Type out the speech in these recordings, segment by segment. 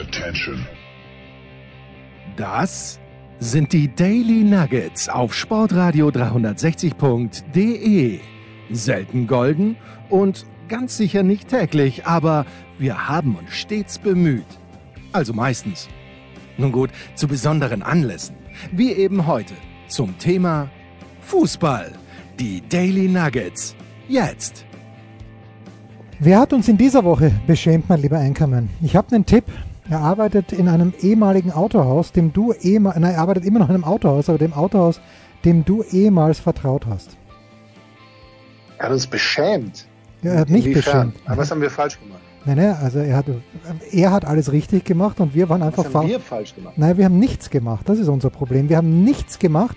Attention. Das sind die Daily Nuggets auf Sportradio 360.de. Selten golden und ganz sicher nicht täglich, aber wir haben uns stets bemüht. Also meistens. Nun gut, zu besonderen Anlässen, wie eben heute zum Thema Fußball. Die Daily Nuggets. Jetzt. Wer hat uns in dieser Woche beschämt, mein lieber Einkommen? Ich habe einen Tipp. Er arbeitet in einem ehemaligen Autohaus, dem du ehemals, nein, er arbeitet immer noch in einem Autohaus, aber dem Autohaus, dem du ehemals vertraut hast. Er hat uns beschämt. Ja, er hat Inwiefern? beschämt. Aber was haben wir falsch gemacht? Nein, nein, also er hat, er hat alles richtig gemacht und wir waren einfach Was haben wir falsch gemacht? Nein, wir haben nichts gemacht. Das ist unser Problem. Wir haben nichts gemacht,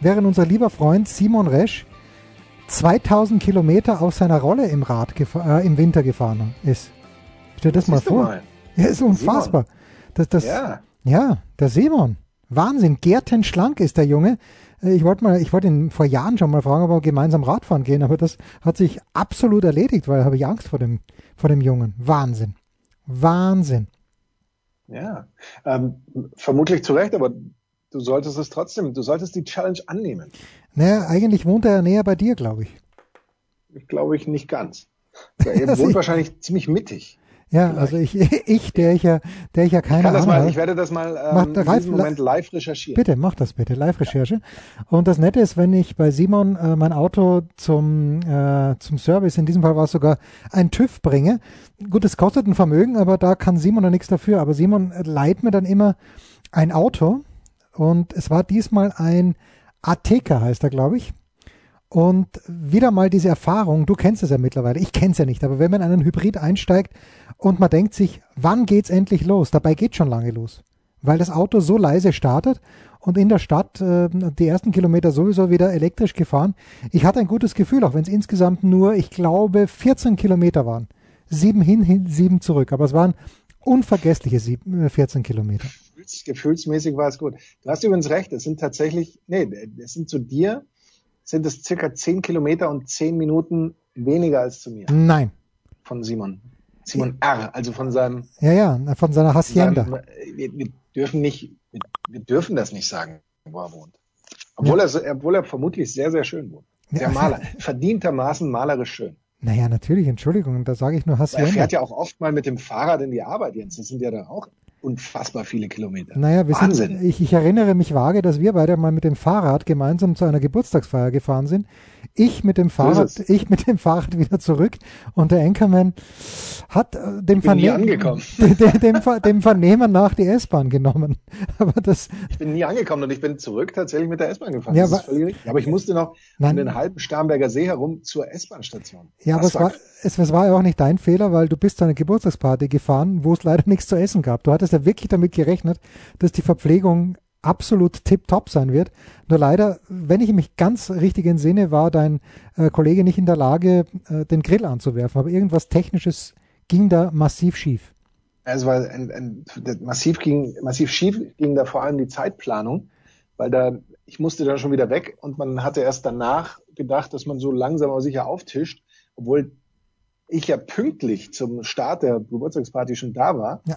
während unser lieber Freund Simon Resch 2000 Kilometer aus seiner Rolle im Rad äh, im Winter gefahren ist. Stell dir das mal vor. mal. Ja, ist unfassbar. Das, das, Ja. ja, der Simon. Wahnsinn. Gärtenschlank ist der Junge. Äh, Ich wollte mal, ich wollte ihn vor Jahren schon mal fragen, ob wir gemeinsam Radfahren gehen, aber das hat sich absolut erledigt, weil habe ich Angst vor dem, vor dem Jungen. Wahnsinn. Wahnsinn. Ja. Ähm, vermutlich zu Recht, aber du solltest es trotzdem, du solltest die Challenge annehmen. Naja, eigentlich wohnt er näher bei dir, glaube ich. Ich glaube ich nicht ganz. Er wohnt ich- wahrscheinlich ziemlich mittig. Ja, also ich, ich, der ich ja, der ich ja keine Kann das Ahnung mal, habe. ich werde das mal ähm, in diesem Moment live recherchieren. Bitte, mach das bitte, Live-Recherche. Und das Nette ist, wenn ich bei Simon äh, mein Auto zum, äh, zum Service, in diesem Fall war es sogar ein TÜV bringe. Gut, es kostet ein Vermögen, aber da kann Simon noch nichts dafür. Aber Simon äh, leiht mir dann immer ein Auto und es war diesmal ein Ateca, heißt er, glaube ich. Und wieder mal diese Erfahrung, du kennst es ja mittlerweile, ich kenne es ja nicht, aber wenn man in einen Hybrid einsteigt und man denkt sich, wann geht's endlich los? Dabei geht schon lange los, weil das Auto so leise startet und in der Stadt äh, die ersten Kilometer sowieso wieder elektrisch gefahren. Ich hatte ein gutes Gefühl, auch wenn es insgesamt nur, ich glaube, 14 Kilometer waren. Sieben hin, hin sieben zurück, aber es waren unvergessliche sieben, äh, 14 Kilometer. Gefühls, gefühlsmäßig war es gut. Du hast übrigens recht, es sind tatsächlich, nee, es sind zu dir, sind es circa 10 Kilometer und 10 Minuten weniger als zu mir Nein. von Simon. Simon R., also von seinem, Ja, ja, von seiner Hacienda. seinem wir, wir dürfen nicht, wir, wir dürfen das nicht sagen, wo er wohnt. Obwohl, er, so- obwohl er vermutlich sehr, sehr schön wohnt. Der Ja. Maler, verdientermaßen malerisch schön. Naja, natürlich, Entschuldigung, da sage ich nur Er Hacienda. fährt ja auch oft mal mit dem Fahrrad in die Arbeit, Jens. Das sind ja dann auch unfassbar viele Kilometer. Naja, wir Wahnsinn. sind, ich, ich erinnere mich vage, dass wir beide mal mit dem Fahrrad gemeinsam zu einer Geburtstagsfeier gefahren sind. Ich mit dem Fahrrad, ich mit dem Fahrrad wieder zurück und der Enkermann hat äh, dem, Vernehmen, angekommen. dem, dem, dem Vernehmen nach die S-Bahn genommen. Aber das, Ich bin nie angekommen und ich bin zurück tatsächlich mit der S-Bahn gefahren. Ja, aber-. Aber ich musste noch Nein. um den halben Starnberger See herum zur S-Bahn-Station. ja, aber Das es war, es, es war ja auch nicht dein Fehler, weil du bist zu einer Geburtstagsparty gefahren, wo es leider nichts zu essen gab. Du hattest ja wirklich damit gerechnet, dass die Verpflegung absolut tipptopp sein wird. Nur leider, wenn ich mich ganz richtig entsinne, war dein äh, Kollege nicht in der Lage, äh, den Grill anzuwerfen. Aber irgendwas Technisches ging da massiv schief. Es war ein, ein, massiv ging, massiv schief ging da vor allem die Zeitplanung, weil da, ich musste dann schon wieder weg und man hatte erst danach gedacht, dass man so langsam aber sicher auftischt, obwohl ich ja pünktlich zum Start der Geburtstagsparty schon da war. Ja.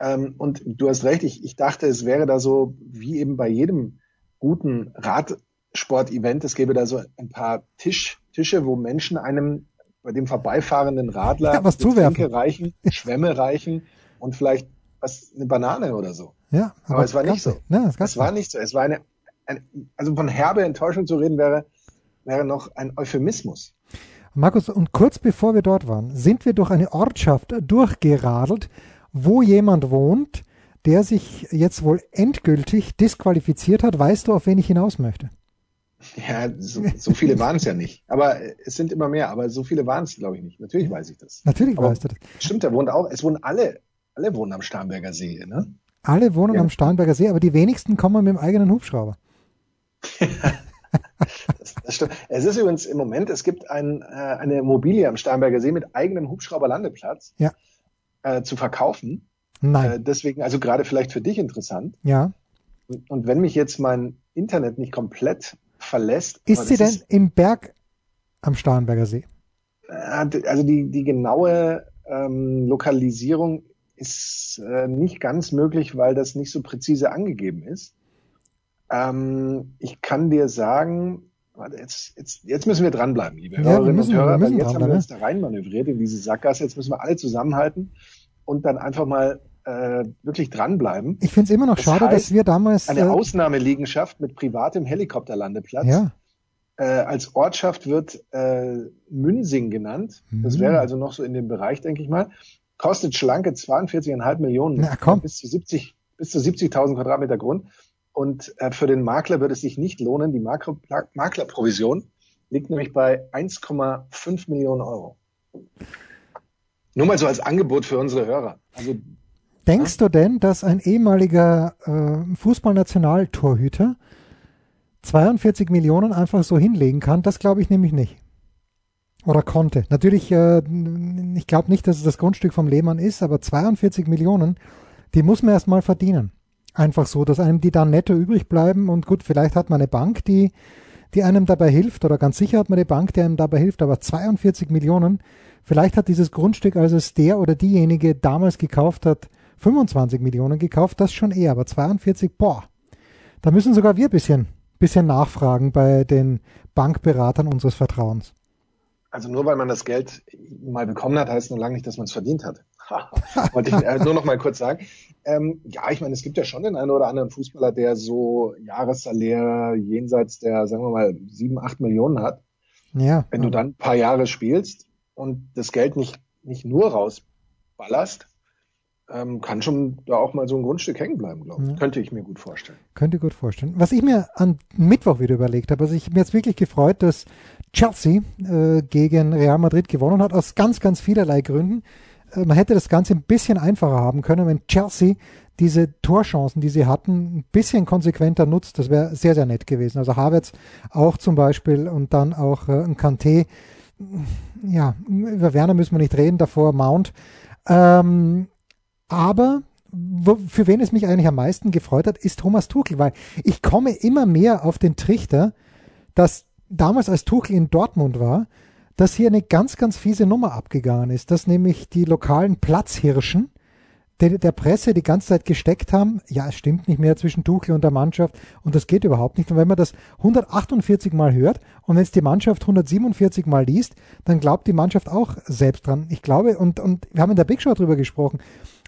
Ähm, und du hast recht, ich, ich dachte, es wäre da so, wie eben bei jedem guten Radsport-Event, es gäbe da so ein paar Tisch, Tische, wo Menschen einem bei dem vorbeifahrenden Radler Ja, was zuwerfen. reichen, Schwämme reichen und vielleicht was, eine Banane oder so. Ja, Aber es war nicht so. Gab's Es war nicht so. Es war eine, eine, also von herbe Enttäuschung zu reden wäre, wäre noch ein Euphemismus. Markus, und kurz bevor wir dort waren, sind wir durch eine Ortschaft durchgeradelt, wo jemand wohnt, der sich jetzt wohl endgültig disqualifiziert hat. Weißt du, auf wen ich hinaus möchte? Ja, so, so viele waren es ja nicht. Aber es sind immer mehr. Aber so viele waren es, glaube ich, nicht. Natürlich weiß ich das. Natürlich Aber weißt du das. Stimmt, da wohnt auch, es wohnen alle, alle wohnen am Starnberger See, ne? Alle wohnen Ja. am Starnberger See, aber die wenigsten kommen mit dem eigenen Hubschrauber. Das, das stimmt. Es ist übrigens im Moment, es gibt ein, äh, eine Immobilie am Starnberger See mit eigenem Hubschrauberlandeplatz Ja. Äh, zu verkaufen. Nein. Äh, deswegen, also gerade vielleicht für dich interessant. ja. Und, und wenn mich jetzt mein Internet nicht komplett verlässt, Ist sie denn im Berg am Starnberger See? äh, also die, die genaue ähm, Lokalisierung ist äh, nicht ganz möglich, weil das nicht so präzise angegeben ist. Ähm, ich kann dir sagen, warte, jetzt, jetzt, jetzt müssen wir dranbleiben, liebe ja, Hörerinnen müssen, und Hörer, weil jetzt haben wir uns da rein manövriert in diese Sackgasse. Jetzt müssen wir alle zusammenhalten und dann einfach mal äh, wirklich dranbleiben. Ich finde es immer noch das schade, heißt, dass wir damals. Eine äh, Ausnahmeliegenschaft mit privatem Helikopterlandeplatz. Ja. Äh, als Ortschaft wird äh, Münsing genannt. Mhm. Das wäre also noch so in dem Bereich, denke ich mal. Kostet schlanke 42,5 Millionen. Na, komm. Bis zu 70, bis zu 70.000 Quadratmeter Grund. Und äh, für den Makler wird es sich nicht lohnen. Die Makler Maklerprovision liegt nämlich bei 1,5 Millionen Euro. Nur mal so als Angebot für unsere Hörer. Also, Denkst ja? du denn, dass ein ehemaliger äh, Fußballnationaltorhüter 42 Millionen einfach so hinlegen kann? Das glaube ich nämlich nicht. Oder konnte. Natürlich, äh, ich glaube nicht, dass es das Grundstück vom Lehmann ist, aber 42 Millionen, die muss man erstmal verdienen. Einfach so, dass einem die dann netto übrig bleiben und gut, vielleicht hat man eine Bank, die, die einem dabei hilft oder ganz sicher hat man eine Bank, die einem dabei hilft, aber 42 Millionen, vielleicht hat dieses Grundstück, als es der oder diejenige damals gekauft hat, 25 Millionen gekauft, das schon eher, aber 42, boah, da müssen sogar wir bisschen, bisschen nachfragen bei den Bankberatern unseres Vertrauens. Also nur weil man das Geld mal bekommen hat, heißt noch lange nicht, dass man es verdient hat. Wollte ich äh, nur noch mal kurz sagen. Ähm, ja, ich meine, es gibt ja schon den einen oder anderen Fußballer, der so Jahressalär jenseits der, sagen wir mal, sieben, acht Millionen hat. Ja. Wenn du dann ein paar Jahre spielst und das Geld nicht, nicht nur rausballerst, ähm, kann schon da auch mal so ein Grundstück hängen bleiben, glaube ich. Ja. Könnte ich mir gut vorstellen. Könnte gut vorstellen. Was ich mir an Mittwoch wieder überlegt habe, also ich mir jetzt wirklich gefreut, dass Chelsea äh, gegen Real Madrid gewonnen hat, aus ganz, ganz vielerlei Gründen. Äh, man hätte das Ganze ein bisschen einfacher haben können, wenn Chelsea diese Torchancen, die sie hatten, ein bisschen konsequenter nutzt. Das wäre sehr, sehr nett gewesen. Also Havertz auch zum Beispiel und dann auch äh, ein Kanté. Ja, über Werner müssen wir nicht reden, davor Mount. Ähm, aber für wen es mich eigentlich am meisten gefreut hat, ist Thomas Tuchel, weil ich komme immer mehr auf den Trichter, dass damals als Tuchel in Dortmund war, dass hier eine ganz, ganz fiese Nummer abgegangen ist, dass nämlich die lokalen Platzhirschen der, der Presse die ganze Zeit gesteckt haben, ja, es stimmt nicht mehr zwischen Tuchel und der Mannschaft und das geht überhaupt nicht. Und wenn man das 148 Mal hört und wenn es die Mannschaft 147 Mal liest, dann glaubt die Mannschaft auch selbst dran. Ich glaube, und, und wir haben in der Big Show drüber gesprochen,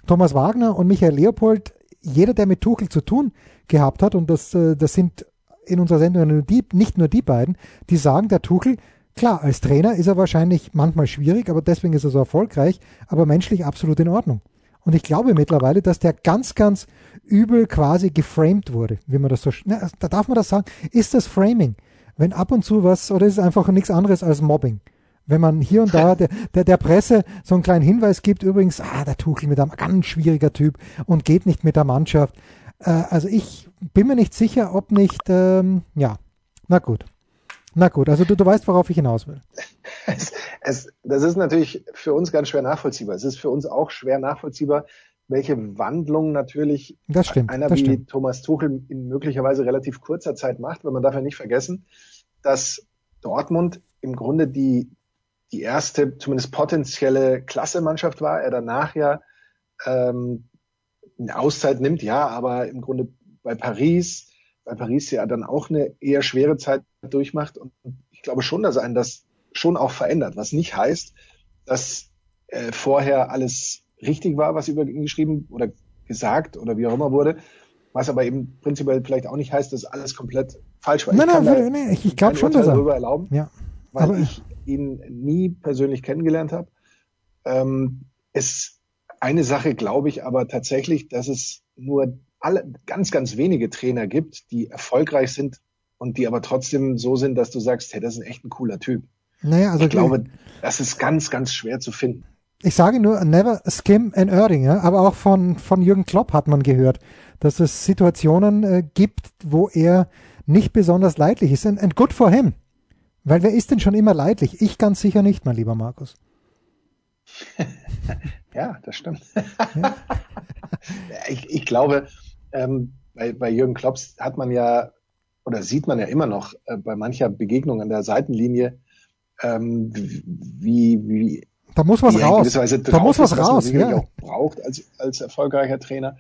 Thomas Wagner und Michael Leopold, jeder, der mit Tuchel zu tun gehabt hat, und das, äh, das sind in unserer Sendung nur die, nicht nur die beiden, die sagen, der Tuchel Klar, als Trainer ist er wahrscheinlich manchmal schwierig, aber deswegen ist er so erfolgreich, aber menschlich absolut in Ordnung. Und ich glaube mittlerweile, dass der ganz, ganz übel quasi geframed wurde, wie man das so, na, da darf man das sagen, ist das Framing? Wenn ab und zu was, oder ist es einfach nichts anderes als Mobbing? Wenn man hier und da der, der, der Presse so einen kleinen Hinweis gibt, übrigens, ah, der Tuchel mit einem ganz schwieriger Typ und geht nicht mit der Mannschaft. Äh, also ich bin mir nicht sicher, ob nicht, ähm, ja, na gut. Na gut, also du, du weißt, worauf ich hinaus will. Es, es, das ist natürlich für uns ganz schwer nachvollziehbar. Es ist für uns auch schwer nachvollziehbar, welche Wandlung natürlich das stimmt, einer wie stimmt. Thomas Tuchel in möglicherweise relativ kurzer Zeit macht, weil man darf ja nicht vergessen, dass Dortmund im Grunde die, die erste, zumindest potenzielle Klassemannschaft war. Er danach ja ähm, eine Auszeit nimmt, ja, aber im Grunde bei Paris, bei Paris ja dann auch eine eher schwere Zeit durchmacht. Und ich glaube schon, dass einen das schon auch verändert, was nicht heißt, dass äh, vorher alles richtig war, was über ihn geschrieben oder gesagt oder wie auch immer wurde, was aber eben prinzipiell vielleicht auch nicht heißt, dass alles komplett falsch war. Nein, ich nein, nein, ich, ich glaube schon, dass er darüber erlauben, ja, weil aber ich ihn nie persönlich kennengelernt habe. Ähm, es eine Sache glaube ich aber tatsächlich, dass es nur alle ganz, ganz wenige Trainer gibt, die erfolgreich sind und die aber trotzdem so sind, dass du sagst, hey, das ist echt ein cooler Typ. Naja, also ich glaube, das ist ganz, ganz schwer zu finden. Ich sage nur, never skim an Erding, ja? aber auch von, von Jürgen Klopp hat man gehört, dass es Situationen äh, gibt, wo er nicht besonders leidlich ist. And, and good for him. Weil wer ist denn schon immer leidlich? Ich ganz sicher nicht, mein lieber Markus. ja, das stimmt. Ja. ich, ich glaube, ähm, bei, bei Jürgen Klopps hat man ja oder sieht man ja immer noch äh, bei mancher Begegnung an der Seitenlinie, ähm, wie, wie Da muss was raus. Da muss was, was raus. Ja. auch braucht als, als erfolgreicher Trainer.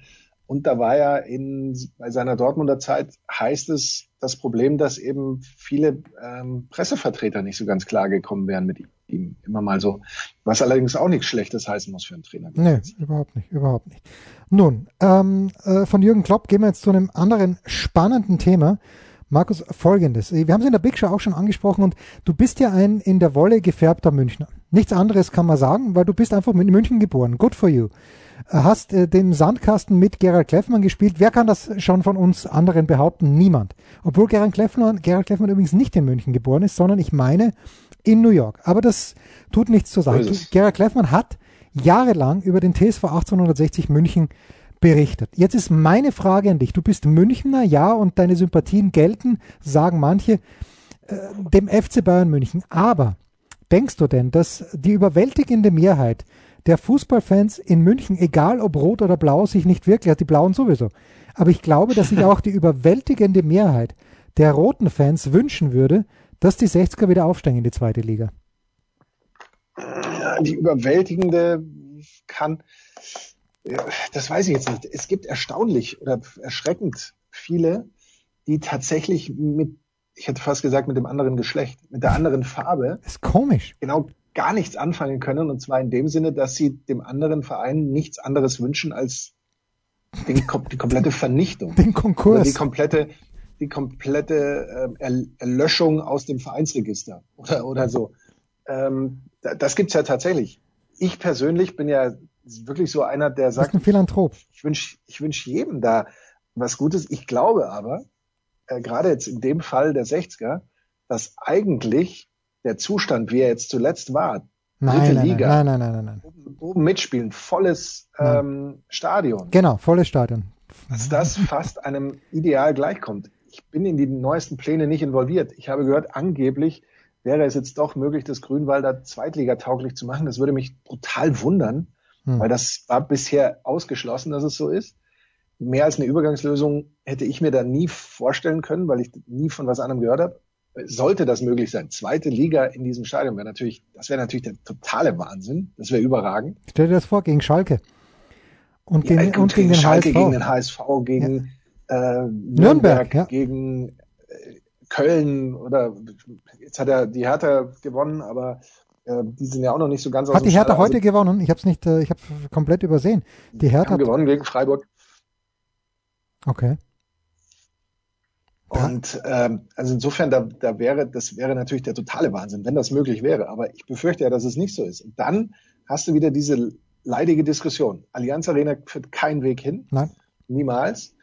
Und da war ja in, bei seiner Dortmunder Zeit heißt es das Problem, dass eben viele ähm, Pressevertreter nicht so ganz klar gekommen wären mit ihm. Immer mal so. Was allerdings auch nichts Schlechtes heißen muss für einen Trainer. Nee, überhaupt nicht, überhaupt nicht. Nun, ähm, äh, von Jürgen Klopp gehen wir jetzt zu einem anderen spannenden Thema. Markus, folgendes. Wir haben es in der Big Show auch schon angesprochen und du bist ja ein in der Wolle gefärbter Münchner. Nichts anderes kann man sagen, weil du bist einfach in München geboren. Good for you hast äh, den Sandkasten mit Gerald Kleffmann gespielt. Wer kann das schon von uns anderen behaupten? Niemand. Obwohl Gerald Kleffmann, Gerald Kleffmann übrigens nicht in München geboren ist, sondern ich meine in New York. Aber das tut nichts zur Sache. Gerald Kleffmann hat jahrelang über den TSV 1860 München berichtet. Jetzt ist meine Frage an dich. Du bist Münchner, ja, und deine Sympathien gelten, sagen manche, äh, dem FC Bayern München. Aber denkst du denn, dass die überwältigende Mehrheit der Fußballfans in München, egal ob rot oder blau, sich nicht wirklich, die Blauen sowieso, aber ich glaube, dass sich auch die überwältigende Mehrheit der roten Fans wünschen würde, dass die 60er wieder aufsteigen in die zweite Liga. Die überwältigende kann, das weiß ich jetzt nicht. Es gibt erstaunlich oder erschreckend viele, die tatsächlich mit, ich hätte fast gesagt, mit dem anderen Geschlecht, mit der anderen Farbe. Das ist komisch. Genau gar nichts anfangen können. Und zwar in dem Sinne, dass sie dem anderen Verein nichts anderes wünschen als den, die komplette Vernichtung. Den Konkurs. Die komplette, die komplette äh, Erlöschung aus dem Vereinsregister oder, oder so. Ähm, das gibt's ja tatsächlich. Ich persönlich bin ja wirklich so einer, der sagt, ein Philanthrop. ich wünsche ich wünsch jedem da was Gutes. Ich glaube aber, äh, gerade jetzt in dem Fall der 60er, dass eigentlich der Zustand, wie er jetzt zuletzt war, nein, dritte nein, Liga, nein, nein, nein, nein, Oben, oben mitspielen, volles ähm, Stadion. Genau, volles Stadion. Dass das fast einem Ideal gleichkommt. Ich bin in die neuesten Pläne nicht involviert. Ich habe gehört, angeblich wäre es jetzt doch möglich, das Grünwalder Zweitliga-tauglich zu machen. Das würde mich brutal wundern, hm. weil das war bisher ausgeschlossen, dass es so ist. Mehr als eine Übergangslösung hätte ich mir da nie vorstellen können, weil ich nie von was anderem gehört habe sollte das möglich sein. Zweite Liga in diesem Stadion wäre natürlich, das wäre natürlich der totale Wahnsinn. Das wäre überragend. Stell dir das vor, gegen Schalke. Und, ja, gegen, und gegen, gegen, den Schalke, HSV. gegen den HSV, gegen ja. Äh, Nürnberg, Nürnberg ja. gegen äh, Köln oder jetzt hat er die Hertha gewonnen, aber äh, die sind ja auch noch nicht so ganz Hat die Hertha Schall. heute also, gewonnen? Ich habe es nicht, äh, ich habe komplett übersehen. Die Hertha hat gewonnen gegen Freiburg. Okay. Und ähm, also insofern, da, da wäre, das wäre natürlich der totale Wahnsinn, wenn das möglich wäre. Aber ich befürchte ja, dass es nicht so ist. Und dann hast du wieder diese leidige Diskussion. Allianz Arena führt keinen Weg hin. Nein. Niemals.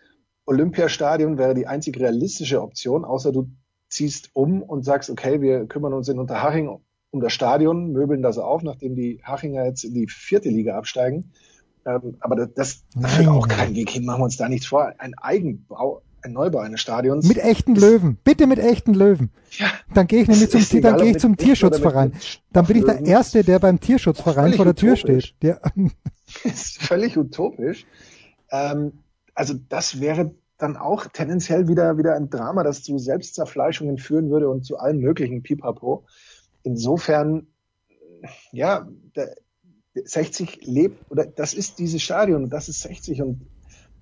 Olympiastadion wäre die einzig realistische Option, außer du ziehst um und sagst, okay, wir kümmern uns in Unterhaching um das Stadion, möbeln das auf, nachdem die Hachinger jetzt in die vierte Liga absteigen. Ähm, aber das, das führt auch keinen Weg hin, machen wir uns da nichts vor. Ein Eigenbau, ein Neubau eines Stadions. Mit echten Löwen. Bitte mit echten Löwen. Ja. Dann gehe ich nämlich zum, egal, dann gehe ich zum Tierschutzverein. Dann bin ich der Erste, der beim Tierschutzverein vor der Tür utopisch. steht. Der, ist völlig utopisch. Ähm, also das wäre dann auch tendenziell wieder, wieder ein Drama, das zu Selbstzerfleischungen führen würde und zu allen möglichen Pipapo. Insofern, ja, der 60 lebt, oder das ist dieses Stadion, das ist 60 und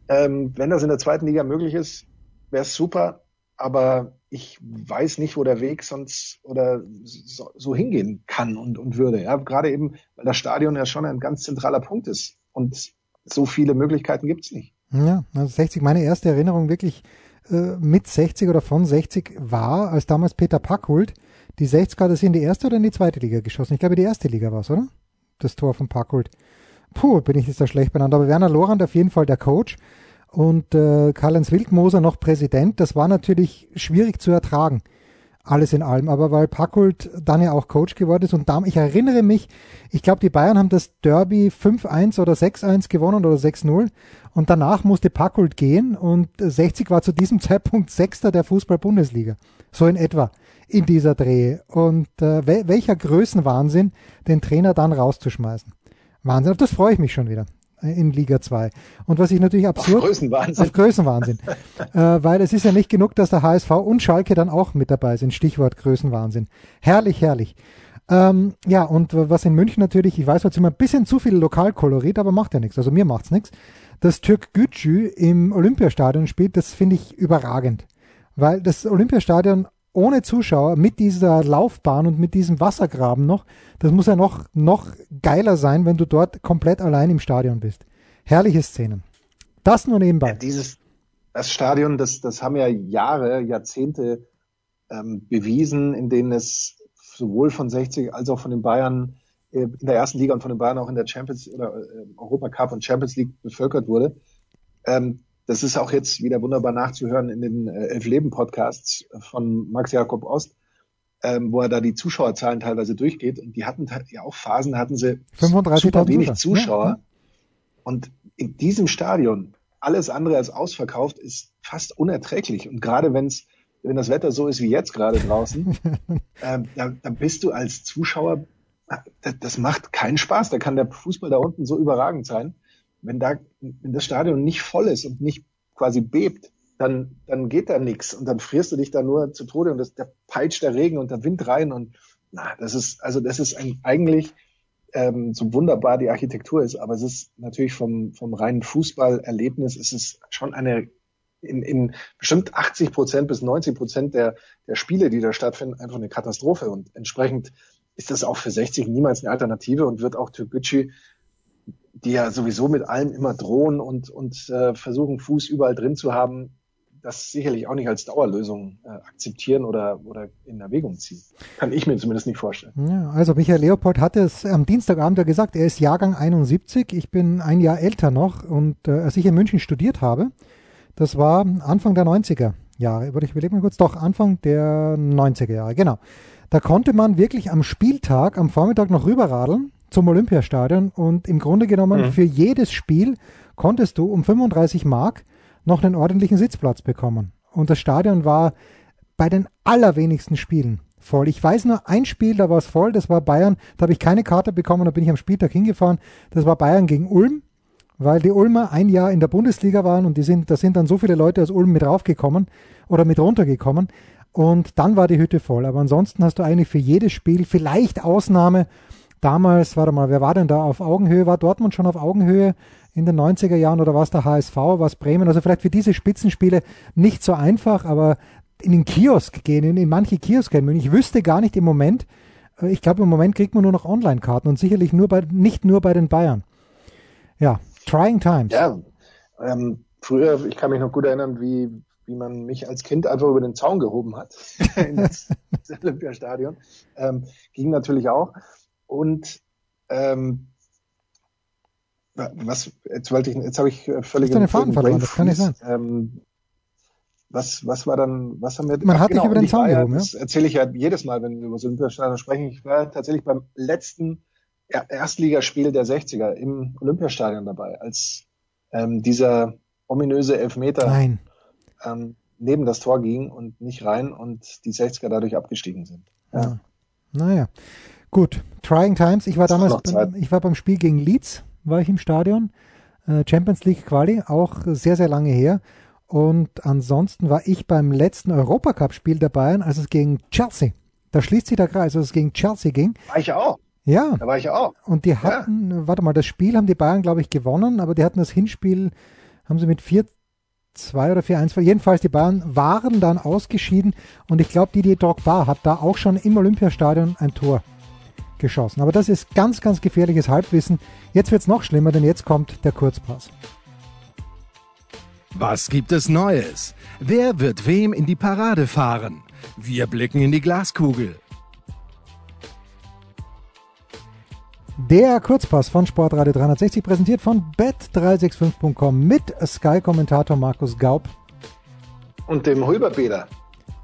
ähm, wenn das in der zweiten Liga möglich ist, wäre es super. Aber ich weiß nicht, wo der Weg sonst oder so, so hingehen kann und, und würde. Ja, gerade eben, weil das Stadion ja schon ein ganz zentraler Punkt ist und so viele Möglichkeiten gibt's nicht. Ja, also 60, meine erste Erinnerung wirklich äh, mit 60 oder von 60 war, als damals Peter Packhult die 60 hat er in die erste oder in die zweite Liga geschossen. Ich glaube, die erste Liga war's, oder? Das Tor von Packhult. Puh, bin ich jetzt da schlecht benannt. Aber Werner Lorand auf jeden Fall der Coach und äh, Karl-Heinz Wildmoser noch Präsident. Das war natürlich schwierig zu ertragen. Alles in allem. Aber weil Packult dann ja auch Coach geworden ist und ich erinnere mich, ich glaube, die Bayern haben das Derby 5-1 oder 6-1 gewonnen oder 6-0 und danach musste Packult gehen und 60 war zu diesem Zeitpunkt Sechster der Fußball-Bundesliga. So in etwa in dieser Dreh. Und äh, welcher Größenwahnsinn, den Trainer dann rauszuschmeißen. Wahnsinn, auf das freue ich mich schon wieder in Liga 2. Und was ich natürlich absurd... Auf Größenwahnsinn. Auf Größenwahnsinn. äh, weil es ist ja nicht genug, dass der HSV und Schalke dann auch mit dabei sind. Stichwort Größenwahnsinn. Herrlich, herrlich. Ähm, ja, und was in München natürlich, ich weiß jetzt immer ein bisschen zu viel Lokalkolorit, aber macht ja nichts. Also mir macht's nichts. Das Türk Gücü im Olympiastadion spielt, das finde ich überragend. Weil das Olympiastadion ohne Zuschauer mit dieser Laufbahn und mit diesem Wassergraben noch, das muss ja noch, noch geiler sein, wenn du dort komplett allein im Stadion bist. Herrliche Szenen. Das nur nebenbei. Ja, dieses, das Stadion, das, das haben ja Jahre, Jahrzehnte ähm, bewiesen, in denen es sowohl von 60 als auch von den Bayern äh, in der ersten Liga und von den Bayern auch in der Champions oder äh, Europa Cup und Champions League bevölkert wurde. Ähm, das ist auch jetzt wieder wunderbar nachzuhören in den äh, Elf Leben Podcasts von Max Jakob Ost, ähm, wo er da die Zuschauerzahlen teilweise durchgeht. Und die hatten ja auch Phasen, hatten sie super wenig Zuschauer. Ja. Und in diesem Stadion alles andere als ausverkauft ist fast unerträglich. Und gerade wenn's, wenn das Wetter so ist wie jetzt gerade draußen, ähm, da, dann bist du als Zuschauer, das, das macht keinen Spaß. Da kann der Fußball da unten so überragend sein wenn da, wenn das Stadion nicht voll ist und nicht quasi bebt, dann, dann geht da nichts und dann frierst du dich da nur zu Tode und das, da peitscht der Regen und der Wind rein und na, das ist, also das ist ein, eigentlich ähm, so wunderbar die Architektur ist, aber es ist natürlich vom, vom reinen Fußballerlebnis ist es schon eine in, in bestimmt 80 Prozent bis 90 Prozent der, der Spiele, die da stattfinden, einfach eine Katastrophe. Und entsprechend ist das auch für 60 niemals eine Alternative und wird auch Türkgücü die ja sowieso mit allem immer drohen und, und äh, versuchen, Fuß überall drin zu haben, das sicherlich auch nicht als Dauerlösung äh, akzeptieren oder, oder in Erwägung ziehen. Kann ich mir zumindest nicht vorstellen. Ja, also Michael Leopold hatte es am Dienstagabend ja gesagt, er ist Jahrgang 71, ich bin ein Jahr älter noch und äh, als ich in München studiert habe, das war Anfang der 90er Jahre, würde ich überlegen kurz, doch Anfang der 90er Jahre, genau. Da konnte man wirklich am Spieltag, am Vormittag noch rüberradeln zum Olympiastadion und im Grunde genommen mhm. für jedes Spiel konntest du um 35 Mark noch einen ordentlichen Sitzplatz bekommen. Und das Stadion war bei den allerwenigsten Spielen voll. Ich weiß nur ein Spiel, da war es voll, das war Bayern, da habe ich keine Karte bekommen, da bin ich am Spieltag hingefahren. Das war Bayern gegen Ulm, weil die Ulmer ein Jahr in der Bundesliga waren und die sind, da sind dann so viele Leute aus Ulm mit raufgekommen oder mit runtergekommen. Und dann war die Hütte voll. Aber ansonsten hast du eigentlich für jedes Spiel, vielleicht Ausnahme, damals, warte mal, wer war denn da auf Augenhöhe? War Dortmund schon auf Augenhöhe in den 90er Jahren oder war es der HSV, war es Bremen? Also vielleicht für diese Spitzenspiele nicht so einfach, aber in den Kiosk gehen, in, in manche Kioske in Ich wüsste gar nicht im Moment, äh, ich glaube im Moment kriegt man nur noch Online-Karten und sicherlich nur bei, nicht nur bei den Bayern. Ja, trying times. Ja, ähm, früher, ich kann mich noch gut erinnern, wie, wie man mich als Kind einfach über den Zaun gehoben hat in das, das Olympiastadion. Ähm, ging natürlich auch. Und ähm, was jetzt wollte ich jetzt habe ich völlig deine Faden verloren, das kann nicht sein. Ähm, was, was war dann, was haben wir? Man hat genau, dich über den Zaun gehoben, ja? Das erzähle ich ja jedes Mal, wenn wir über Olympiastadion sprechen. Ich war tatsächlich beim letzten Erstligaspiel der 60er im Olympiastadion dabei, als ähm, dieser ominöse Elfmeter Nein. Ähm, neben das Tor ging und nicht rein und die 60er dadurch abgestiegen sind. Ja. ja. Naja. Gut, Trying Times. Ich war damals, beim, ich war beim Spiel gegen Leeds, war ich im Stadion. Äh, Champions League Quali, auch sehr, sehr lange her. Und ansonsten war ich beim letzten Europacup-Spiel der Bayern, als es gegen Chelsea, da schließt sich der Kreis, als es gegen Chelsea ging. War ich auch. Ja. Da war ich auch. Und die hatten, ja. warte mal, das Spiel haben die Bayern, glaube ich, gewonnen, aber die hatten das Hinspiel, haben sie mit 4 2 oder 4-1 Jedenfalls, die Bayern waren dann ausgeschieden und ich glaube, Didier Drogba hat da auch schon im Olympiastadion ein Tor geschossen. Aber das ist ganz, ganz gefährliches Halbwissen. Jetzt wird es noch schlimmer, denn jetzt kommt der Kurzpass. Was gibt es Neues? Wer wird wem in die Parade fahren? Wir blicken in die Glaskugel. Der Kurzpass von Sportradio 360 präsentiert von bet365.com mit Sky-Kommentator Markus Gaub. Und dem Hulberbäder.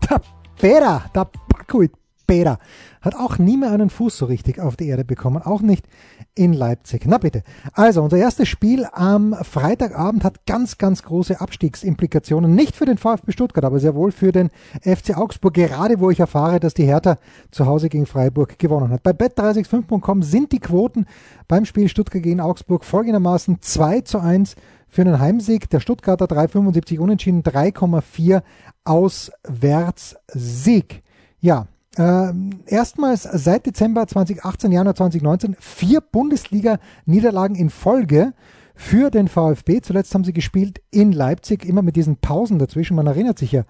Der Bäder, der Bakuit Bäder. Hat auch nie mehr einen Fuß so richtig auf die Erde bekommen, auch nicht in Leipzig. Na bitte. Also, unser erstes Spiel am Freitagabend hat ganz, ganz große Abstiegsimplikationen. Nicht für den VfB Stuttgart, aber sehr wohl für den FC Augsburg, gerade wo ich erfahre, dass die Hertha zu Hause gegen Freiburg gewonnen hat. Bei bet365.com sind die Quoten beim Spiel Stuttgart gegen Augsburg folgendermaßen 2 zu 1 für einen Heimsieg. Der Stuttgarter 3,75 unentschieden, 3,4 Auswärtssieg. Ja, Äh, erstmals seit Dezember 2018, Januar 2019 vier Bundesliga-Niederlagen in Folge für den VfB. Zuletzt haben sie gespielt in Leipzig, immer mit diesen Pausen dazwischen. Man erinnert sich ja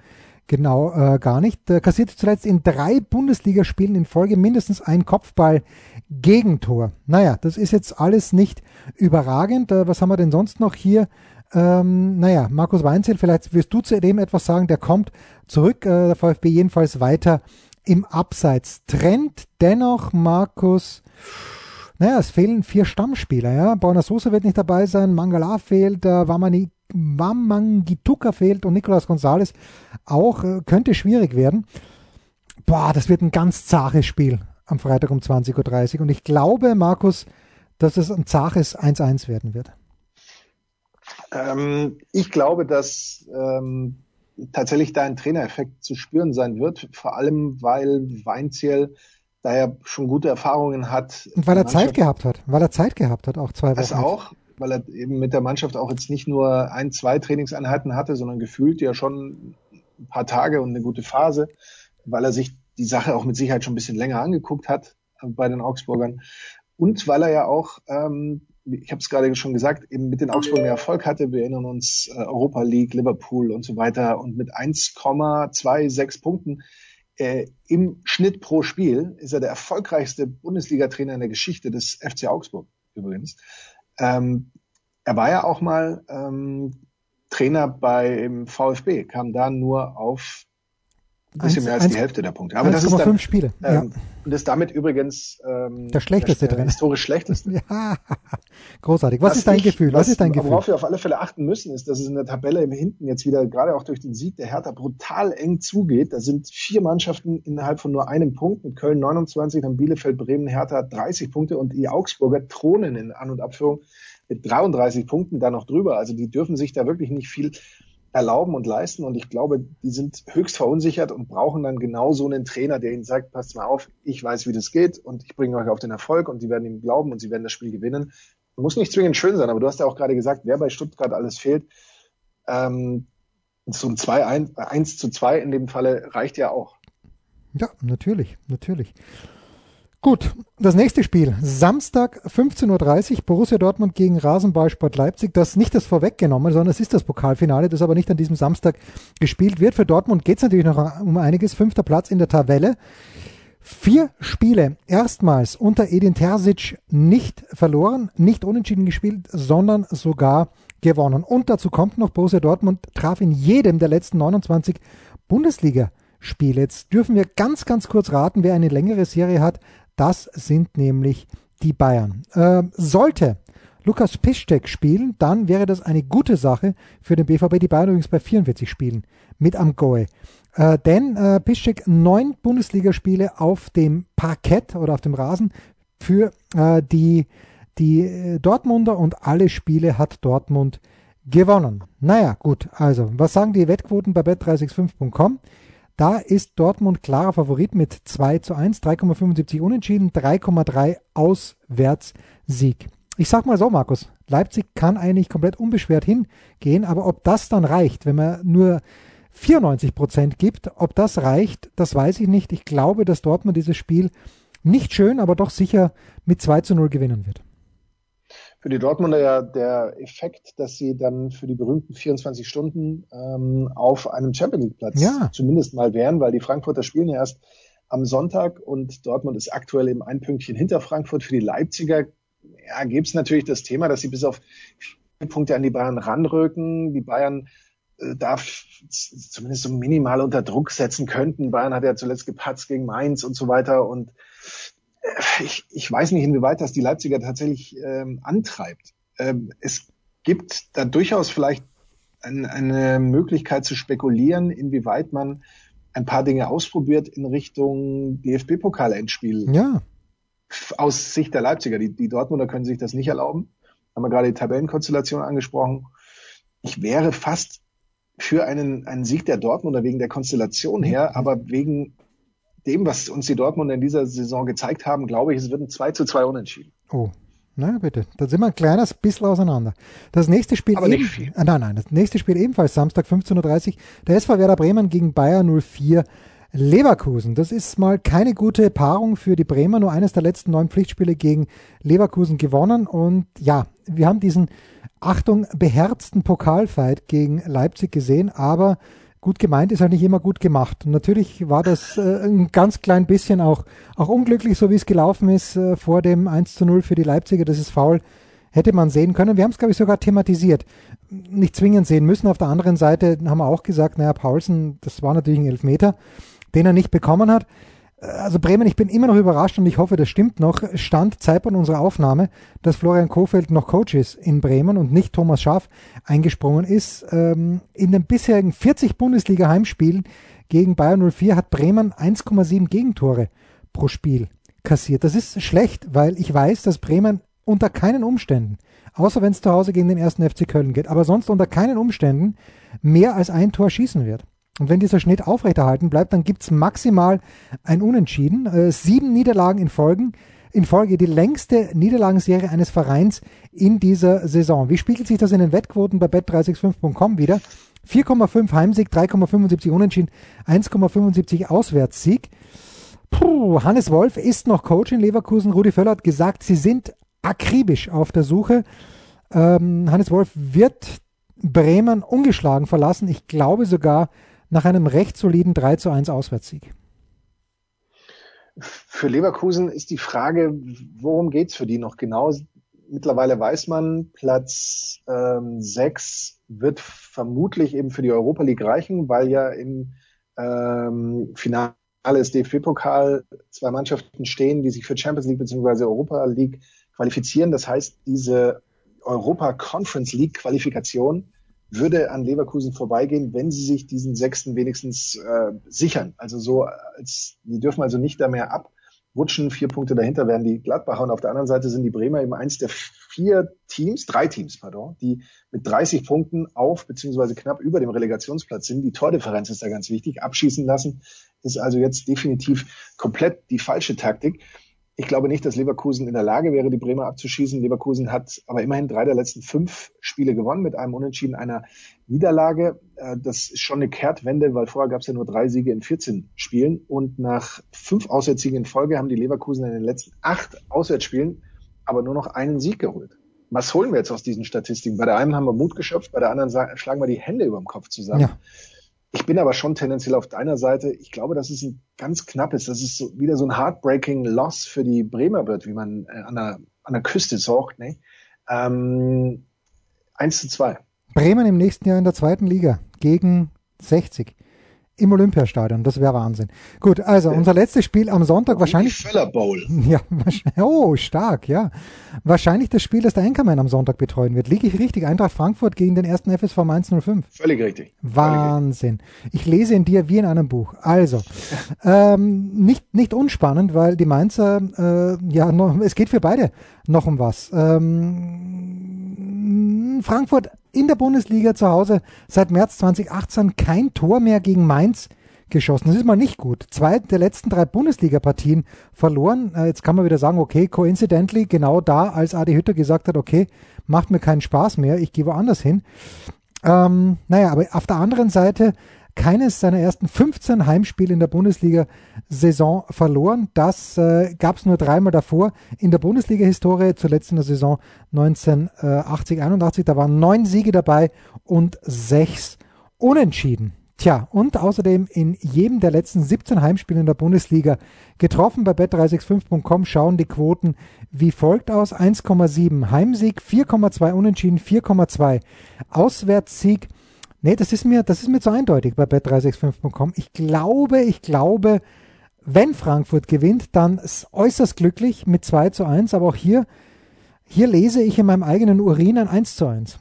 genau äh, gar nicht. Äh, kassierte zuletzt in drei Bundesligaspielen in Folge mindestens ein Kopfball-Gegentor. Naja, das ist jetzt alles nicht überragend. Äh, was haben wir denn sonst noch hier? Ähm, naja, Markus Weinzel, vielleicht wirst du zu dem etwas sagen, der kommt zurück, äh, der VfB jedenfalls weiter im Abseits. Trend dennoch, Markus, naja, es fehlen vier Stammspieler, ja. Borna Sosa wird nicht dabei sein, Mangala fehlt, äh, Wamangituka fehlt und Nicolas Gonzalez auch, äh, könnte schwierig werden. Boah, das wird ein ganz zaches Spiel am Freitag um 20.30 Uhr und ich glaube, Markus, dass es ein zaches 1-1 werden wird. Ähm, ich glaube, dass ähm, tatsächlich da ein Trainereffekt zu spüren sein wird, vor allem weil Weinziel da er schon gute Erfahrungen hat. Und weil er Zeit gehabt hat, weil er Zeit gehabt hat, auch zwei Wochen. Das auch, weil er eben mit der Mannschaft auch jetzt nicht nur ein, zwei Trainingseinheiten hatte, sondern gefühlt ja schon ein paar Tage und eine gute Phase, weil er sich die Sache auch mit Sicherheit schon ein bisschen länger angeguckt hat bei den Augsburgern und weil er ja auch ähm, ich habe es gerade schon gesagt, eben mit den Augsburgern Erfolg hatte. Wir erinnern uns äh, Europa League, Liverpool und so weiter. Und mit 1,26 Punkten äh, im Schnitt pro Spiel ist er der erfolgreichste Bundesliga-Trainer in der Geschichte des FC Augsburg übrigens. Ähm, er war ja auch mal ähm, Trainer beim VfB, kam da nur auf ein bisschen mehr als eins, die Hälfte der Punkte. Aber 1, das ist dann, Spiele. Ähm, ja. Und ist damit übrigens ähm, der schlechteste der, drin. Historisch schlechteste. ja, großartig. Was, was ist dein ich, Gefühl? Was, was, ist dein Gefühl? Worauf wir auf alle Fälle achten müssen, ist, dass es in der Tabelle im Hinten jetzt wieder, gerade auch durch den Sieg der Hertha, brutal eng zugeht. Da sind vier Mannschaften innerhalb von nur einem Punkt, mit Köln 29, dann Bielefeld, Bremen, Hertha 30 Punkte und die Augsburger thronen in An- und Abführung mit 33 Punkten da noch drüber. Also die dürfen sich da wirklich nicht viel erlauben und leisten. Und ich glaube, die sind höchst verunsichert und brauchen dann genau so einen Trainer, der ihnen sagt, passt mal auf, ich weiß, wie das geht und ich bringe euch auf den Erfolg und die werden ihm glauben und sie werden das Spiel gewinnen. Muss nicht zwingend schön sein, aber du hast ja auch gerade gesagt, wer bei Stuttgart alles fehlt. Ähm, so ein 2, 1, 1 zu 2 in dem Falle reicht ja auch. Ja, natürlich, natürlich. Gut, das nächste Spiel. Samstag 15.30 Uhr, Borussia Dortmund gegen Rasenballsport Leipzig. Das nicht das vorweggenommen, sondern es ist das Pokalfinale, das aber nicht an diesem Samstag gespielt wird. Für Dortmund geht es natürlich noch um einiges. Fünfter Platz in der Tabelle. Vier Spiele erstmals unter Edin Terzic nicht verloren, nicht unentschieden gespielt, sondern sogar gewonnen. Und dazu kommt noch, Borussia Dortmund traf in jedem der letzten 29 Bundesliga-Spiele. Jetzt dürfen wir ganz, ganz kurz raten, wer eine längere Serie hat. Das sind nämlich die Bayern. Äh, sollte Lukas Piszczek spielen, dann wäre das eine gute Sache für den BVB. Die Bayern übrigens bei 44 Spielen mit am Goe. Äh, denn äh, Piszczek neun Bundesligaspiele auf dem Parkett oder auf dem Rasen für äh, die, die äh, Dortmunder und alle Spiele hat Dortmund gewonnen. Naja, gut, also, was sagen die Wettquoten bei bet365.com? Da ist Dortmund klarer Favorit mit 2 zu 1, 3,75 Unentschieden, 3,3 Auswärtssieg. Ich sag mal so, Markus, Leipzig kann eigentlich komplett unbeschwert hingehen, aber ob das dann reicht, wenn man nur 94 Prozent gibt, ob das reicht, das weiß ich nicht. Ich glaube, dass Dortmund dieses Spiel nicht schön, aber doch sicher mit 2 zu 0 gewinnen wird für die Dortmunder ja der Effekt, dass sie dann für die berühmten 24 Stunden ähm, auf einem Champions League Platz ja. zumindest mal wären, weil die Frankfurter spielen ja erst am Sonntag und Dortmund ist aktuell eben ein Pünktchen hinter Frankfurt. Für die Leipziger ja, gibt es natürlich das Thema, dass sie bis auf vier Punkte an die Bayern ranrücken. Die Bayern äh, darf zumindest so minimal unter Druck setzen könnten. Bayern hat ja zuletzt gepatzt gegen Mainz und so weiter und ich, ich weiß nicht, inwieweit das die Leipziger tatsächlich ähm, antreibt. Ähm, es gibt da durchaus vielleicht ein, eine Möglichkeit zu spekulieren, inwieweit man ein paar Dinge ausprobiert in Richtung DFB-Pokal-Endspiel. Ja. Aus Sicht der Leipziger. Die, die Dortmunder können sich das nicht erlauben. Haben wir gerade die Tabellenkonstellation angesprochen. Ich wäre fast für einen, einen Sieg der Dortmunder wegen der Konstellation her, aber wegen dem, was uns die Dortmunder in dieser Saison gezeigt haben, glaube ich, es wird ein 2 zu 2 unentschieden. Oh. Na bitte, da sind wir ein kleines bisschen auseinander. Das nächste Spiel Aber nicht viel. Äh, nein, nein, das nächste Spiel ebenfalls Samstag 15.30 Uhr. Der SV Werder Bremen gegen Bayer 04 Leverkusen. Das ist mal keine gute Paarung für die Bremer. Nur eines der letzten neun Pflichtspiele gegen Leverkusen gewonnen. Und ja, wir haben diesen, Achtung, beherzten Pokalfight gegen Leipzig gesehen. Aber gut gemeint ist halt nicht immer gut gemacht. Und natürlich war das äh, ein ganz klein bisschen auch, auch unglücklich, so wie es gelaufen ist äh, vor dem 1 zu 0 für die Leipziger. Das ist faul. Hätte man sehen können. Wir haben es, glaube ich, sogar thematisiert. Nicht zwingend sehen müssen. Auf der anderen Seite haben wir auch gesagt, naja, Paulsen, das war natürlich ein Elfmeter, den er nicht bekommen hat also Bremen, ich bin immer noch überrascht und ich hoffe, das stimmt noch. Stand Zeitpunkt unserer Aufnahme, dass Florian Kofeld noch Coach ist in Bremen und nicht Thomas Schaaf eingesprungen ist. Ähm, in den bisherigen 40 Bundesliga-Heimspielen gegen Bayern 04 hat Bremen 1,7 Gegentore pro Spiel kassiert. Das ist schlecht, weil ich weiß, dass Bremen unter keinen Umständen, außer wenn es zu Hause gegen den ersten FC Köln geht, aber sonst unter keinen Umständen mehr als ein Tor schießen wird. Und wenn dieser Schnitt aufrechterhalten bleibt, dann gibt's maximal ein Unentschieden. Äh, sieben Niederlagen in Folgen. In Folge die längste Niederlagenserie eines Vereins in dieser Saison. Wie spiegelt sich das in den Wettquoten bei bet365.com wieder? 4,5 Heimsieg, 3,75 Unentschieden, 1,75 Auswärtssieg. Puh, Hannes Wolf ist noch Coach in Leverkusen. Rudi Völler hat gesagt, sie sind akribisch auf der Suche. Ähm, Hannes Wolf wird Bremen ungeschlagen verlassen. Ich glaube sogar, nach einem recht soliden 3 zu 1 Auswärtssieg. Für Leverkusen ist die Frage, worum geht's für die noch genau? Mittlerweile weiß man, Platz ähm, 6 wird vermutlich eben für die Europa League reichen, weil ja im ähm, Finale des DFB-Pokal zwei Mannschaften stehen, die sich für Champions League bzw. Europa League qualifizieren. Das heißt, diese Europa Conference League Qualifikation würde an Leverkusen vorbeigehen, wenn sie sich diesen sechsten wenigstens äh, sichern. Also so, als die dürfen also nicht da mehr abrutschen. Vier Punkte dahinter werden die Gladbacher und auf der anderen Seite sind die Bremer eben eins der vier Teams, drei Teams, pardon, die mit 30 Punkten auf beziehungsweise knapp über dem Relegationsplatz sind. Die Tordifferenz ist da ganz wichtig. Abschießen lassen ist also jetzt definitiv komplett die falsche Taktik. Ich glaube nicht, dass Leverkusen in der Lage wäre, die Bremer abzuschießen. Leverkusen hat aber immerhin drei der letzten fünf Spiele gewonnen mit einem Unentschieden einer Niederlage. Äh, das ist schon eine Kehrtwende, weil vorher gab es ja nur drei Siege in 14 Spielen. Und nach fünf Auswärtssiegen in Folge haben die Leverkusen in den letzten acht Auswärtsspielen aber nur noch einen Sieg geholt. Was holen wir jetzt aus diesen Statistiken? Bei der einen haben wir Mut geschöpft, bei der anderen schlagen wir die Hände über dem Kopf zusammen. Ja. Ich bin aber schon tendenziell auf deiner Seite. Ich glaube, dass es ein ganz knappes, dass es so, wieder so ein heartbreaking Loss für die Bremer wird, wie man äh, an, der, an der Küste sagt. Ne? Ähm, 1 zu 2. Bremen im nächsten Jahr in der zweiten Liga gegen 60 im Olympiastadion. Das wäre Wahnsinn. Gut, also unser letztes Spiel am Sonntag wahrscheinlich. Feller Bowl. Ja, oh, stark, ja. Wahrscheinlich das Spiel, das der Enkermann am Sonntag betreuen wird. Liege ich richtig? Eintracht Frankfurt gegen den ersten FSV 105. Völlig richtig. Wahnsinn. Ich lese in dir wie in einem Buch. Also, ähm, nicht, nicht unspannend, weil die Mainzer, äh, ja, noch, es geht für beide noch um was. Ähm, Frankfurt in der Bundesliga zu Hause seit März 2018 kein Tor mehr gegen Mainz geschossen. Das ist mal nicht gut. Zwei der letzten drei Bundesliga-Partien verloren. Äh, jetzt kann man wieder sagen, okay, coincidentally, genau da, als Adi Hütter gesagt hat, okay, macht mir keinen Spaß mehr, ich gehe woanders hin. Ähm, naja, aber auf der anderen Seite keines seiner ersten 15 Heimspiele in der Bundesliga-Saison verloren. Das äh, gab es nur dreimal davor in der Bundesliga-Historie, zuletzt in der Saison 1980-81. Da waren neun Siege dabei und sechs Unentschieden. Tja, und außerdem in jedem der letzten 17 Heimspiele in der Bundesliga getroffen. Bei bet365.com schauen die Quoten wie folgt aus. 1,7 Heimsieg, 4,2 Unentschieden, 4,2 Auswärtssieg, Nee, das ist mir, das ist mir zu eindeutig bei bet365.com. Ich glaube, ich glaube, wenn Frankfurt gewinnt, dann äußerst glücklich mit 2 zu 1, aber auch hier, hier lese ich in meinem eigenen Urin ein 1 zu 1.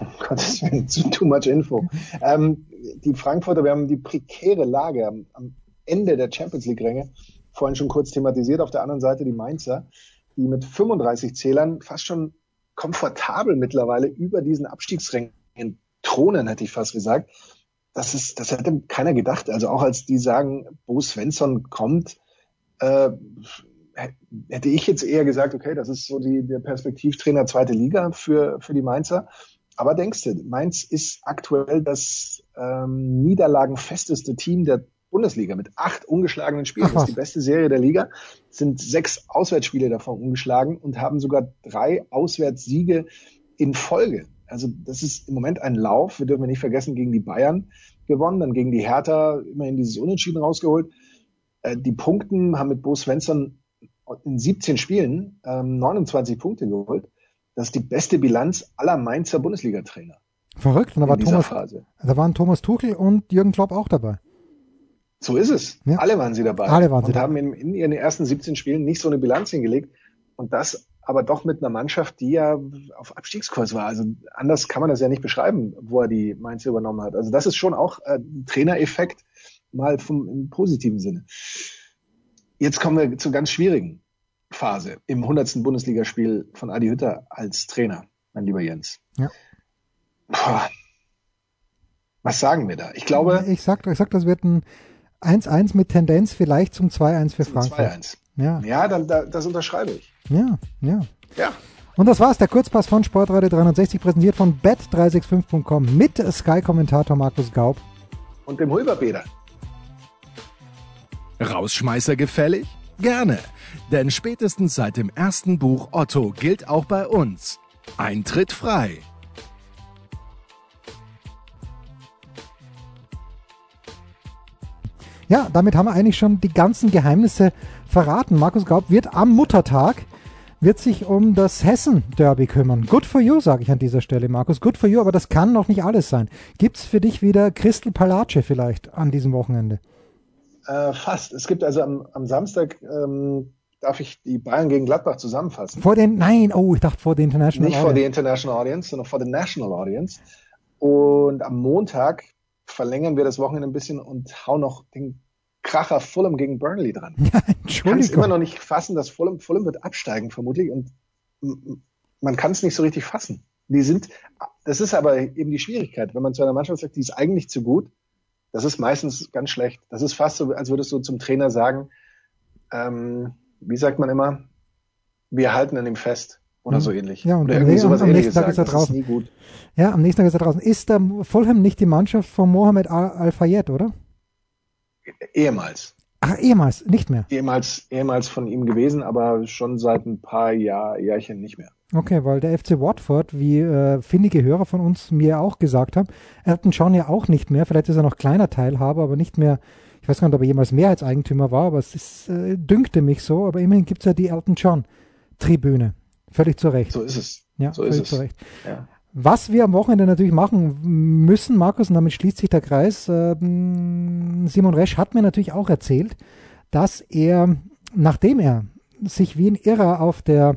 Oh Gott, zu too much info. ähm, die Frankfurter, wir haben die prekäre Lage am, am Ende der Champions League-Ränge vorhin schon kurz thematisiert. Auf der anderen Seite die Mainzer, die mit 35 Zählern fast schon komfortabel mittlerweile über diesen Abstiegsrängen Thronen, hätte ich fast gesagt. Das ist, das hätte keiner gedacht. Also auch als die sagen, Bo Svensson kommt, äh, hätte ich jetzt eher gesagt, okay, das ist so die, der Perspektivtrainer zweite Liga für, für die Mainzer. Aber denkst du, Mainz ist aktuell das ähm, niederlagenfesteste Team der Bundesliga mit acht ungeschlagenen Spielen. Das ist die beste Serie der Liga. Sind sechs Auswärtsspiele davon ungeschlagen und haben sogar drei Auswärtssiege in Folge. Also das ist im Moment ein Lauf. Wir dürfen nicht vergessen, gegen die Bayern gewonnen, dann gegen die Hertha immerhin dieses Unentschieden rausgeholt. Äh, die Punkten haben mit Bo Svensson in 17 Spielen ähm, 29 Punkte geholt. Das ist die beste Bilanz aller Mainzer Bundesliga-Trainer. Verrückt. Und da, war Thomas, Phase. da waren Thomas Tuchel und Jürgen Klopp auch dabei. So ist es. Ja. Alle waren sie dabei. Alle waren sie und dabei. haben in, in, ihren ersten 17 Spielen nicht so eine Bilanz hingelegt. Und das aber doch mit einer Mannschaft, die ja auf Abstiegskurs war. Also anders kann man das ja nicht beschreiben, wo er die Mainz übernommen hat. Also das ist schon auch äh, ein Trainereffekt, mal vom, im positiven Sinne. Jetzt kommen wir zur ganz schwierigen Phase im 100. Bundesligaspiel von Adi Hütter als Trainer, mein lieber Jens. Ja. Boah. Was sagen wir da? Ich glaube. Ich sag, ich sag das wird ein 1-1 mit Tendenz vielleicht zum 2-1 für Frankreich. 2-1. Ja, ja dann, da, das unterschreibe ich. Ja, ja. Ja. Und das war's, der Kurzpass von Sportradio 360, präsentiert von bet365.com mit Sky-Kommentator Markus Gaub. Und dem Hulberbäder. Rausschmeißer gefällig? Gerne, denn spätestens seit dem ersten Buch Otto gilt auch bei uns. Eintritt frei. Ja, damit haben wir eigentlich schon die ganzen Geheimnisse verraten. Markus Gaub wird am Muttertag wird sich um das Hessen-Derby kümmern. Good for you, sage ich an dieser Stelle, Markus. Good for you, aber das kann noch nicht alles sein. Gibt es für dich wieder Crystal Palace vielleicht an diesem Wochenende? Äh, fast. Es gibt also am, am Samstag ähm, darf ich die Bayern gegen Gladbach zusammenfassen. Vor den, nein, oh, ich dachte vor der International Nicht Audience. vor der International Audience, sondern vor der National Audience. Und am Montag verlängern wir das Wochenende ein bisschen und hauen noch den Kracher Fulham gegen Burnley dran. Ja, Ich kann es immer noch nicht fassen, dass Fulham, Fulham wird absteigen vermutlich und man kann es nicht so richtig fassen. Die sind, das ist aber eben die Schwierigkeit, wenn man zu einer Mannschaft sagt, die ist eigentlich zu gut, das ist meistens ganz schlecht. Das ist fast so, als würdest du zum Trainer sagen, ähm, wie sagt man immer, wir halten an ihm fest oder mhm. so ähnlich. Ja, und oder irgendwie sowas am nächsten Tag ist er draußen. Ist nie gut. Ja, am nächsten Tag ist er draußen. Ist der Fulham nicht die Mannschaft von Mohamed Al-Fayed, oder? Ehemals. Ach, ehemals, nicht mehr. Ehemals, ehemals von ihm gewesen, aber schon seit ein paar Jahr, Jahrchen nicht mehr. Okay, weil der FC Watford, wie äh, findige Hörer von uns mir auch gesagt haben, Elton John ja auch nicht mehr. Vielleicht ist er noch kleiner Teilhaber, aber nicht mehr. Ich weiß gar nicht, ob er jemals Mehrheitseigentümer war, aber es ist, äh, dünkte mich so. Aber immerhin gibt es ja die Elton John Tribüne. Völlig zu Recht. So ist es. Ja, so völlig ist es. zu Recht. Ja. Was wir am Wochenende natürlich machen müssen, Markus, und damit schließt sich der Kreis, äh, Simon Resch hat mir natürlich auch erzählt, dass er, nachdem er sich wie ein Irrer auf der,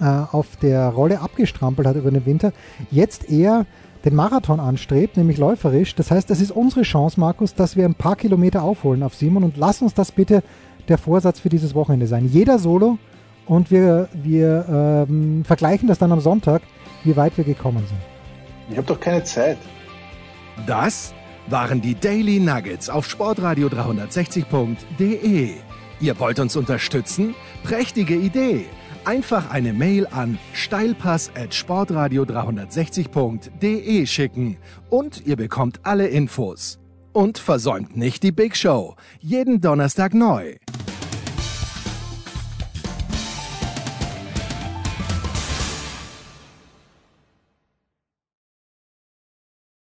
äh, auf der Rolle abgestrampelt hat über den Winter, jetzt eher den Marathon anstrebt, nämlich läuferisch. Das heißt, das ist unsere Chance, Markus, dass wir ein paar Kilometer aufholen auf Simon und lass uns das bitte der Vorsatz für dieses Wochenende sein. Jeder Solo und wir, wir ähm, vergleichen das dann am Sonntag wie weit wir gekommen sind. Ich habe doch keine Zeit. Das waren die Daily Nuggets auf sportradio 360.de. Ihr wollt uns unterstützen? Prächtige Idee! Einfach eine Mail an steilpass at sportradio 360.de schicken und ihr bekommt alle Infos. Und versäumt nicht die Big Show. Jeden Donnerstag neu.